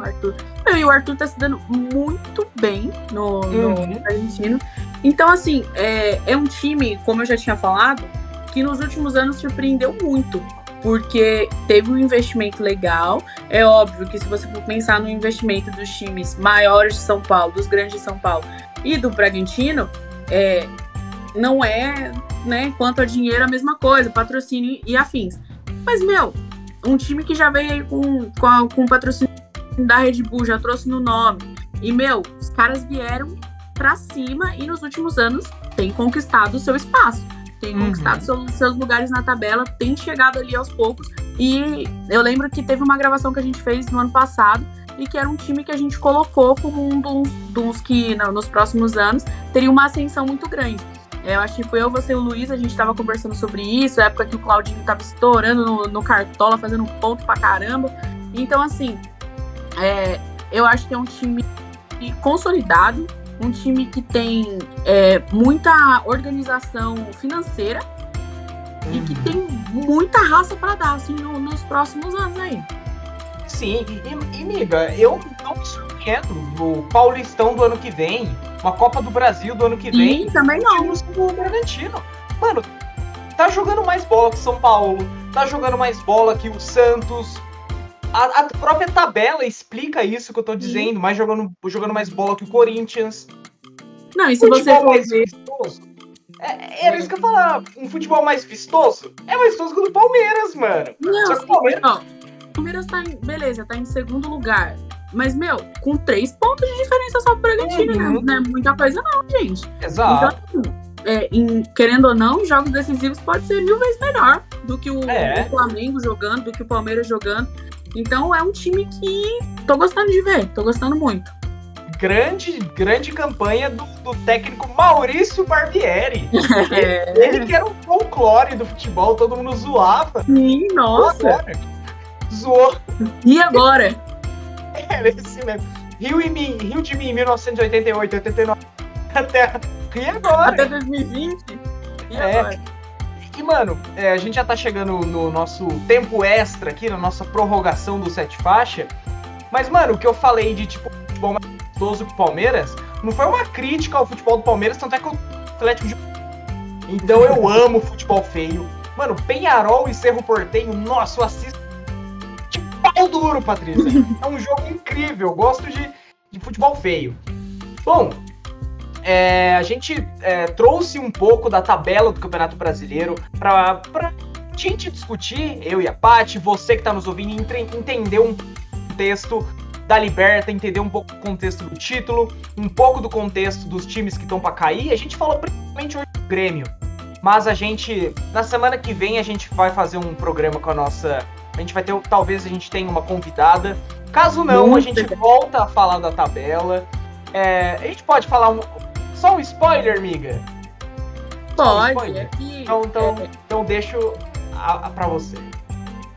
O Arthur. Meu, e o Arthur tá se dando muito bem no, no Uhum. Argentino. Então, assim, é, é um time, como eu já tinha falado, que nos últimos anos surpreendeu muito. Porque teve um investimento legal. É óbvio que se você for pensar no investimento dos times maiores de São Paulo, dos grandes de São Paulo e do Bragantino, é, não é, né, quanto a dinheiro, a mesma coisa, patrocínio e afins. Mas, meu, um time que já veio aí com, com, com patrocínio da Red Bull, já trouxe no nome. E, meu, os caras vieram pra cima e nos últimos anos tem conquistado o seu espaço. Tem Uhum. conquistado seus, seus lugares na tabela, tem chegado ali aos poucos. E eu lembro que teve uma gravação que a gente fez no ano passado e que era um time que a gente colocou como um dos, dos que nos próximos anos teria uma ascensão muito grande. Eu acho que foi eu, você e o Luiz, a gente tava conversando sobre isso, época que o Claudinho tava estourando no, no cartola, fazendo ponto pra caramba. Então, assim, é, eu acho que é um time consolidado, um time que tem é, muita organização financeira e que tem muita raça pra dar, assim, no- nos próximos anos aí. Sim, e, e miga, eu não me surpreendo do Paulistão do ano que vem, uma Copa do Brasil do ano que vem. E também não. times do Bragantino. Mano, tá jogando mais bola que São Paulo, tá jogando mais bola que o Santos. A, a própria tabela explica isso que eu tô dizendo, mas jogando, jogando mais bola que o Corinthians. Não, e se você futebol for mais ver, vistoso. É, era isso que eu falar. Um futebol mais vistoso é mais vistoso que o do Palmeiras, mano. Não, Só que o Palmeiras- não. O Palmeiras tá em. Beleza, tá em segundo lugar. Mas, meu, com três pontos de diferença só pro Bragantino, né? Uhum. não é muita coisa, não, gente. Exato. Então, é, em- querendo ou não, jogos decisivos pode ser mil vezes melhor do que o, É. o Flamengo jogando, do que o Palmeiras jogando. Então é um time que tô gostando de ver, tô gostando muito. Grande, grande campanha do, do técnico Maurício Barbieri. É. Ele que era o folclore do futebol, todo mundo zoava. Sim, nossa. Agora, Zoou. E agora? Era esse mesmo. Rio, em mim, Rio de mim, 1988, 89. Até. E agora? Até 2020? E É. agora? E, mano, é, a gente já tá chegando no nosso tempo extra aqui, na nossa prorrogação do sete faixa. Mas, mano, o que eu falei de, tipo, futebol mais gostoso que o Palmeiras, não foi uma crítica ao futebol do Palmeiras, tanto é que o Atlético de... Então eu amo futebol feio. Mano, Penharol e Cerro Portenho, nossa, eu assisto de pau duro, Patrícia. É um jogo incrível, eu gosto de, de futebol feio. Bom, é, a gente é, trouxe um pouco da tabela do Campeonato Brasileiro pra, pra gente discutir, eu e a Paty, você que tá nos ouvindo, entre- entender um contexto da Liberta, entender um pouco do contexto do título, um pouco do contexto dos times que estão pra cair. A gente falou principalmente hoje do Grêmio, mas a gente, na semana que vem, a gente vai fazer um programa com a nossa. A gente vai ter, talvez a gente tenha uma convidada. Caso não, a gente volta a falar da tabela. É, a gente pode falar um- só um spoiler, amiga? Pode. spoiler? É Então, então, é, então deixo a, a, pra você.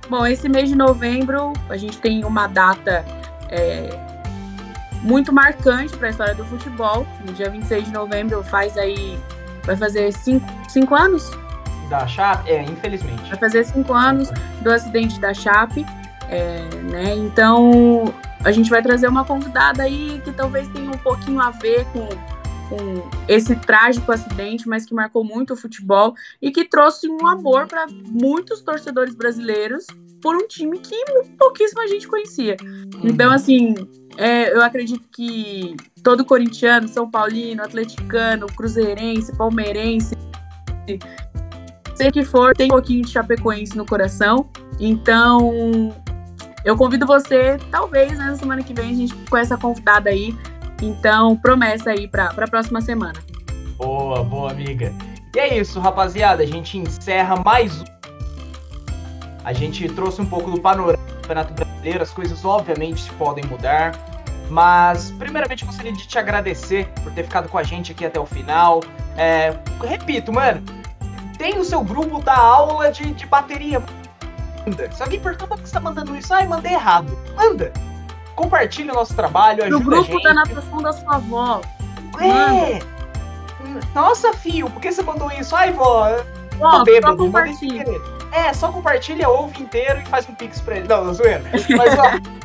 Bom, esse mês de novembro a gente tem uma data é, muito marcante para a história do futebol. No dia 26 de novembro faz aí. Vai fazer cinco, cinco anos? Da Chape? É, infelizmente. Vai fazer cinco anos do acidente da Chape. É, né? Então a gente vai trazer uma convidada aí que talvez tenha um pouquinho a ver com, com esse trágico acidente, mas que marcou muito o futebol e que trouxe um amor para muitos torcedores brasileiros por um time que pouquíssima gente conhecia. Então, assim, é, eu acredito que todo corintiano, São Paulino, atleticano, cruzeirense, palmeirense, sei que for, tem um pouquinho de chapecoense no coração. Então, eu convido você, talvez, né, na semana que vem, a gente com essa convidada aí. Então, promessa aí para a próxima semana. Boa, boa, amiga. E é isso, rapaziada. A gente encerra mais um. A gente trouxe um pouco do panorama do Campeonato Brasileiro. As coisas, obviamente, podem mudar. Mas, primeiramente, gostaria de te agradecer por ter ficado com a gente aqui até o final. É, repito, mano, tem o seu grupo da aula de, de bateria manda. Se alguém pergunta por que você tá mandando isso, ai, mandei errado. Manda. Compartilha o nosso trabalho, ajuda No grupo da natação da sua avó. É. Nossa, filho, por que você mandou isso? Ai, vó, Ó, tô só bêbado, sem compartilha. É, só compartilha, ouve inteiro e faz um pix pra ele. Não, não zoeira. Mas, ó...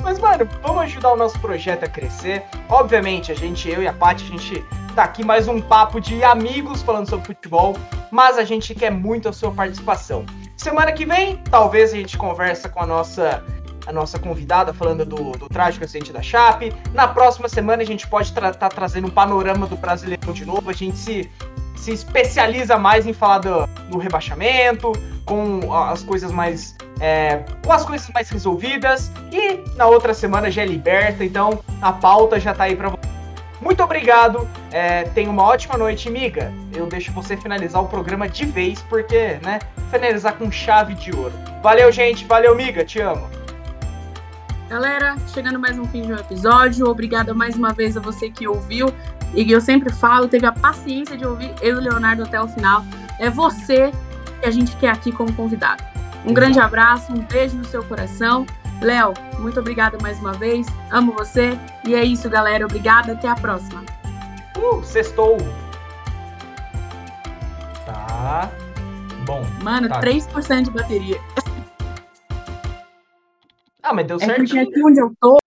Mas, mano, vamos ajudar o nosso projeto a crescer. Obviamente, a gente, eu e a Paty, a gente tá aqui mais um papo de amigos falando sobre futebol, mas a gente quer muito a sua participação. Semana que vem, talvez a gente conversa com a nossa a nossa convidada falando do, do trágico acidente da Chape. Na próxima semana a gente pode estar tá trazendo um panorama do Brasileirão de novo. A gente se, se especializa mais em falar do, do rebaixamento, com as coisas mais é, com as coisas mais resolvidas. E na outra semana já é liberta, então a pauta já tá aí pra você. Muito obrigado, é, tenha uma ótima noite, amiga. Eu deixo você finalizar o programa de vez, porque, né, finalizar com chave de ouro. Valeu, gente, valeu, amiga, te amo. Galera, chegando mais um fim de um episódio. Obrigada mais uma vez a você que ouviu. E eu sempre falo, teve a paciência de ouvir eu e o Leonardo até o final. É você que a gente quer aqui como convidado. Um grande abraço, um beijo no seu coração. Léo, muito obrigada mais uma vez. Amo você. E é isso, galera. Obrigada. Até a próxima. Uh, sextou. Tá. Bom. Mano, Tá. 3% de bateria. Ah, mas deu É porque certinho. aqui onde eu tô,